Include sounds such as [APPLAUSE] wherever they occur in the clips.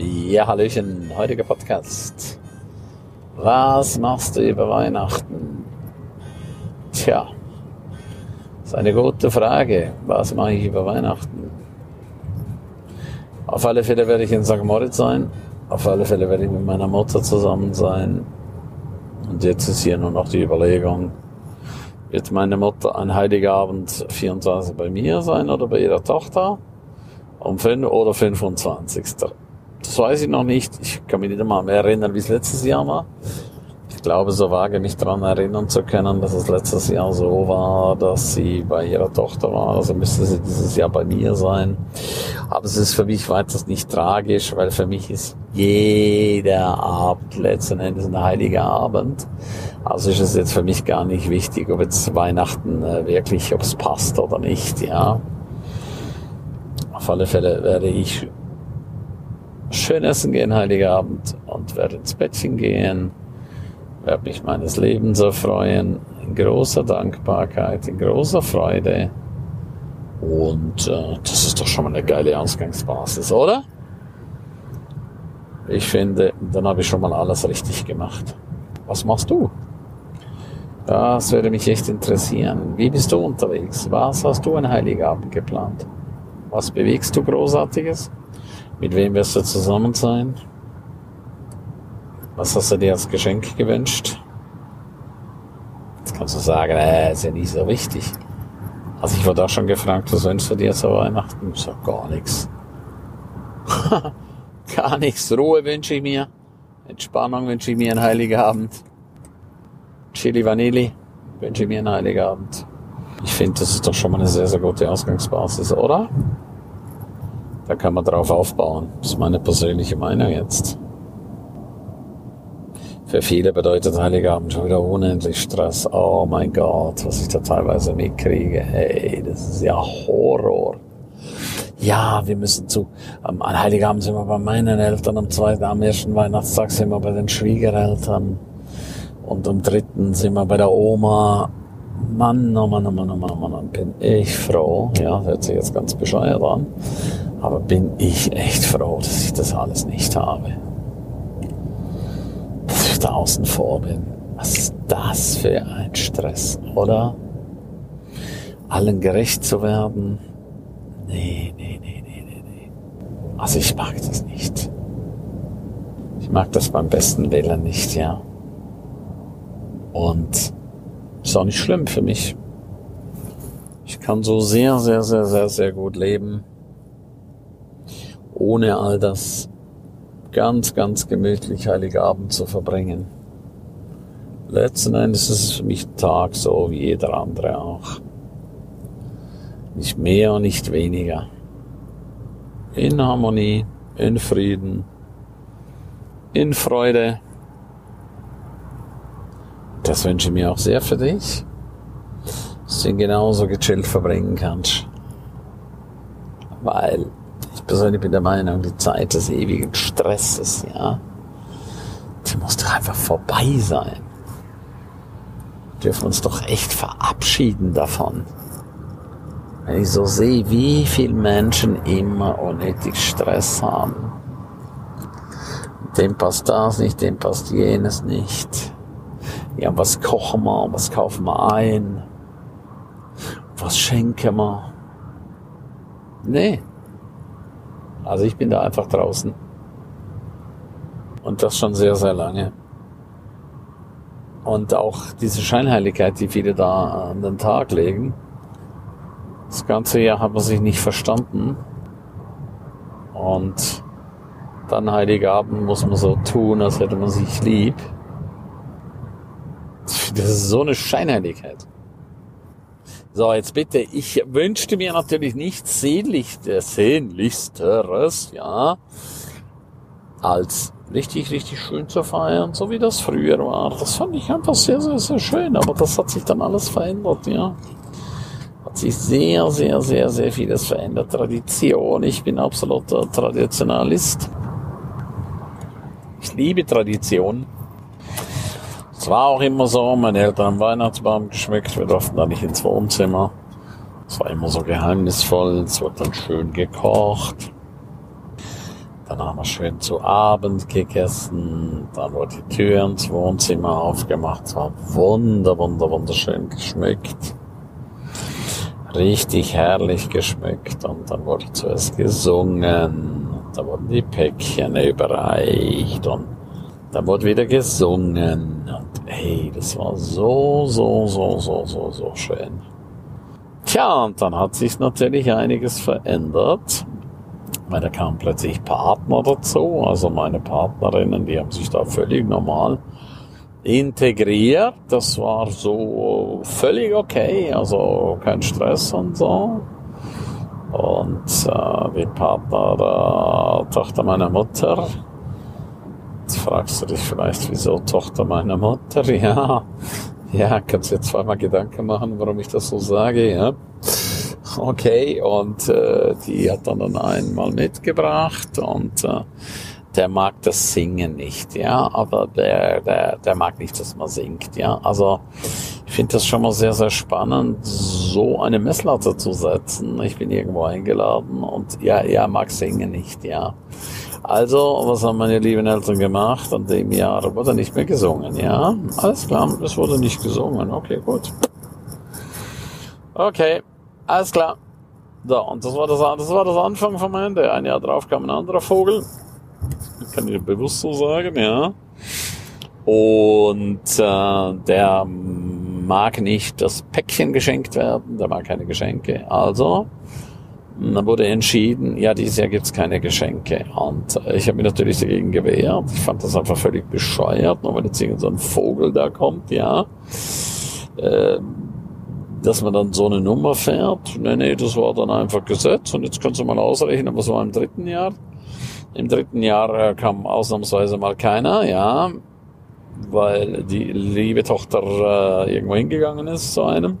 Ja, Hallöchen, heutiger Podcast. Was machst du über Weihnachten? Tja, ist eine gute Frage. Was mache ich über Weihnachten? Auf alle Fälle werde ich in St. Moritz sein. Auf alle Fälle werde ich mit meiner Mutter zusammen sein. Und jetzt ist hier nur noch die Überlegung, wird meine Mutter an Heiligabend 24 bei mir sein oder bei ihrer Tochter? Um 5 oder 25. Das weiß ich noch nicht. Ich kann mich nicht einmal mehr erinnern, wie es letztes Jahr war. Ich glaube, so vage mich daran erinnern zu können, dass es letztes Jahr so war, dass sie bei ihrer Tochter war. Also müsste sie dieses Jahr bei mir sein. Aber es ist für mich weiter nicht tragisch, weil für mich ist jeder Abend letzten Endes ein heiliger Abend. Also ist es jetzt für mich gar nicht wichtig, ob jetzt Weihnachten äh, wirklich, ob es passt oder nicht, ja. Auf alle Fälle werde ich schön essen gehen, heiliger Abend, und werde ins Bettchen gehen, werde mich meines Lebens erfreuen, in großer Dankbarkeit, in großer Freude. Und äh, das ist doch schon mal eine geile Ausgangsbasis, oder? Ich finde, dann habe ich schon mal alles richtig gemacht. Was machst du? Das würde mich echt interessieren. Wie bist du unterwegs? Was hast du an Heiligabend geplant? Was bewegst du Großartiges? Mit wem wirst du zusammen sein? Was hast du dir als Geschenk gewünscht? Jetzt kannst du sagen, äh, ist ja nicht so wichtig. Also ich wurde auch schon gefragt, was wünschst du dir zu Weihnachten? Sag gar nichts. [LAUGHS] gar nichts. Ruhe wünsche ich mir. Entspannung wünsche ich mir einen Heiligabend. Chili Vanilli wünsche ich mir einen Heiligabend. Ich finde, das ist doch schon mal eine sehr, sehr gute Ausgangsbasis, oder? Da kann man drauf aufbauen. Das ist meine persönliche Meinung jetzt. Für viele bedeutet Heiligabend schon wieder unendlich Stress. Oh mein Gott, was ich da teilweise mitkriege. Hey, das ist ja Horror. Ja, wir müssen zu, am Heiligabend sind wir bei meinen Eltern, am zweiten, am ersten Weihnachtstag sind wir bei den Schwiegereltern und am dritten sind wir bei der Oma. Mann, oh Mann, oh Mann, oh Mann, oh Mann, bin ich froh. Ja, hört sich jetzt ganz bescheuert an. Aber bin ich echt froh, dass ich das alles nicht habe. Dass ich da außen vor bin. Was ist das für ein Stress, oder? Allen gerecht zu werden? Nee, nee, nee, nee, nee, nee. Also ich mag das nicht. Ich mag das beim besten Willen nicht, ja. Und ist auch nicht schlimm für mich. Ich kann so sehr, sehr, sehr, sehr, sehr gut leben ohne all das ganz, ganz gemütlich Heiligabend zu verbringen. Letzten Endes ist es für mich Tag so wie jeder andere auch. Nicht mehr und nicht weniger. In Harmonie, in Frieden, in Freude. Das wünsche ich mir auch sehr für dich, dass du ihn genauso gechillt verbringen kannst. Weil persönlich bin der Meinung, die Zeit des ewigen Stresses, ja, die muss doch einfach vorbei sein. Wir dürfen uns doch echt verabschieden davon. Wenn ich so sehe, wie viele Menschen immer unnötig Stress haben. Dem passt das nicht, dem passt jenes nicht. Ja, was kochen wir, was kaufen wir ein? Was schenken wir? Nee, also ich bin da einfach draußen. Und das schon sehr, sehr lange. Und auch diese Scheinheiligkeit, die viele da an den Tag legen. Das ganze Jahr hat man sich nicht verstanden. Und dann Heiligabend muss man so tun, als hätte man sich lieb. Das ist so eine Scheinheiligkeit. So, jetzt bitte, ich wünschte mir natürlich nichts sehnlichsteres, sehnlichsteres, ja, als richtig, richtig schön zu feiern, so wie das früher war. Das fand ich einfach sehr, sehr, sehr schön, aber das hat sich dann alles verändert, ja. Hat sich sehr, sehr, sehr, sehr vieles verändert. Tradition, ich bin absoluter Traditionalist. Ich liebe Tradition. Es war auch immer so, meine Eltern haben Weihnachtsbaum geschmückt, wir durften da nicht ins Wohnzimmer. Es war immer so geheimnisvoll, es wird dann schön gekocht. Dann haben wir schön zu Abend gegessen. Dann wurde die Tür ins Wohnzimmer aufgemacht. Es war wunder, wunder, wunderschön geschmückt. Richtig herrlich geschmückt. Und dann wurde zuerst gesungen. Und da wurden die Päckchen überreicht. Und dann wurde wieder gesungen. Hey, das war so, so, so, so, so, so schön. Tja, und dann hat sich natürlich einiges verändert weil da kamen plötzlich Partner dazu, also meine Partnerinnen, die haben sich da völlig normal integriert. Das war so völlig okay, also kein Stress und so. Und äh, die Partner der Tochter meiner Mutter, fragst du dich vielleicht, wieso Tochter meiner Mutter? [LAUGHS] Ja, ja, kannst jetzt zweimal Gedanken machen, warum ich das so sage, ja. Okay, und äh, die hat dann einmal mitgebracht und äh, der mag das Singen nicht, ja, aber der, der, der mag nicht, dass man singt, ja. Also ich finde das schon mal sehr, sehr spannend, so eine Messlatte zu setzen. Ich bin irgendwo eingeladen und ja, er mag Singen nicht, ja. Also, was haben meine lieben Eltern gemacht? An dem Jahr wurde nicht mehr gesungen, ja. Alles klar, es wurde nicht gesungen. Okay, gut. Okay, alles klar. So, und das war das, das war das Anfang vom Ende. Ein Jahr drauf kam ein anderer Vogel. Kann ich bewusst so sagen, ja. Und äh, der mag nicht das Päckchen geschenkt werden, der mag keine Geschenke. Also dann wurde entschieden, ja, dieses Jahr gibt's keine Geschenke. Und äh, ich habe mich natürlich dagegen gewehrt. Ich fand das einfach völlig bescheuert, nur wenn jetzt irgend so ein Vogel da kommt, ja. Äh, dass man dann so eine Nummer fährt. Nee, nee, das war dann einfach Gesetz. Und jetzt kannst du mal ausrechnen, was war im dritten Jahr. Im dritten Jahr äh, kam ausnahmsweise mal keiner, ja, weil die liebe Tochter äh, irgendwo hingegangen ist zu einem.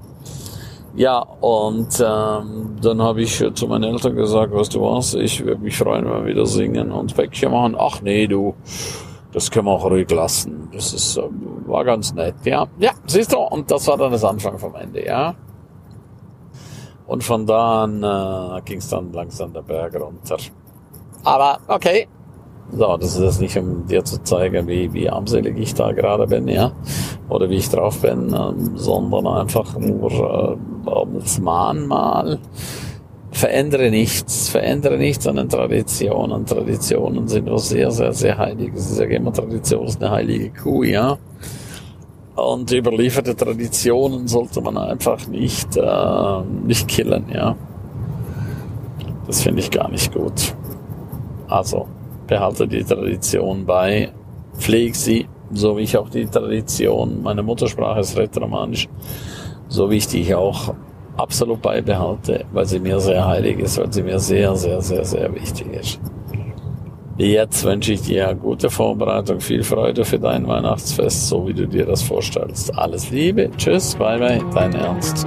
Ja, und ähm, dann habe ich zu meinen Eltern gesagt, weißt du was, ich würde mich freuen, wenn wir wieder singen und Päckchen machen. Ach nee, du, das können wir auch ruhig lassen. Das ist, äh, war ganz nett, ja. Ja, siehst du, und das war dann das Anfang vom Ende, ja. Und von da an äh, ging es dann langsam der Berg runter. Aber okay. So, das ist jetzt nicht, um dir zu zeigen, wie, wie armselig ich da gerade bin, ja. Oder wie ich drauf bin, ähm, sondern einfach nur äh, als Mahnmal verändere nichts, verändere nichts an den Traditionen. Traditionen sind nur sehr, sehr, sehr heilig. Es ist ja immer Tradition ist eine heilige Kuh, ja. Und überlieferte Traditionen sollte man einfach nicht, äh, nicht killen, ja. Das finde ich gar nicht gut. Also, behalte die Tradition bei, pflege sie, so wie ich auch die Tradition, meine Muttersprache ist Rätoromanisch, so wie ich die auch absolut beibehalte, weil sie mir sehr heilig ist, weil sie mir sehr, sehr, sehr, sehr wichtig ist. Jetzt wünsche ich dir gute Vorbereitung, viel Freude für dein Weihnachtsfest, so wie du dir das vorstellst. Alles Liebe, tschüss, bye bye, dein Ernst.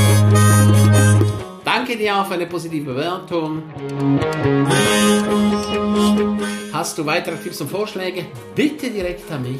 Danke dir für eine positive Bewertung. Hast du weitere Tipps und Vorschläge? Bitte direkt an mich.